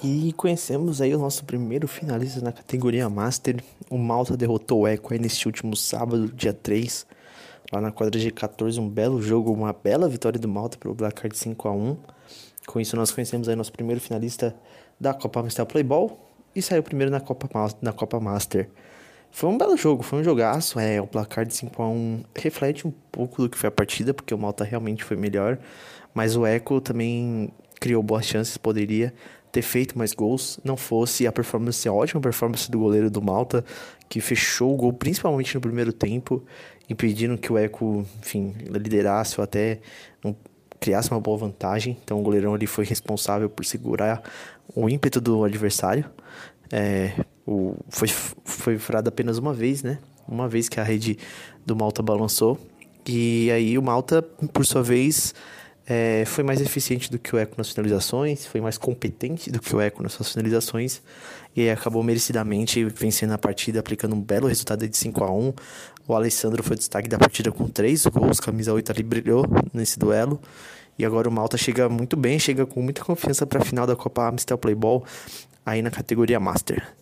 E conhecemos aí o nosso primeiro finalista na categoria Master. O Malta derrotou o Eco aí neste último sábado, dia 3, lá na quadra G14. Um belo jogo, uma bela vitória do Malta pelo placar de 5 a 1 Com isso, nós conhecemos aí nosso primeiro finalista da Copa Amstel Playball e saiu primeiro na Copa, na Copa Master. Foi um belo jogo, foi um jogaço. É, o placar de 5 a 1 reflete um pouco do que foi a partida, porque o Malta realmente foi melhor. Mas o Eco também criou boas chances, poderia ter feito mais gols, não fosse a performance, a ótima performance do goleiro do Malta, que fechou o gol principalmente no primeiro tempo, impedindo que o Eco, enfim, liderasse ou até não criasse uma boa vantagem. Então o goleirão ali foi responsável por segurar o ímpeto do adversário. É, o, foi, foi furado apenas uma vez, né? Uma vez que a rede do Malta balançou. E aí o Malta, por sua vez, é, foi mais eficiente do que o Eco nas finalizações, foi mais competente do que o Eco nas suas finalizações e acabou merecidamente vencendo a partida, aplicando um belo resultado de 5 a 1 O Alessandro foi destaque da partida com 3 gols, camisa 8 ali brilhou nesse duelo. E agora o Malta chega muito bem, chega com muita confiança para a final da Copa Amstel Playball aí na categoria Master.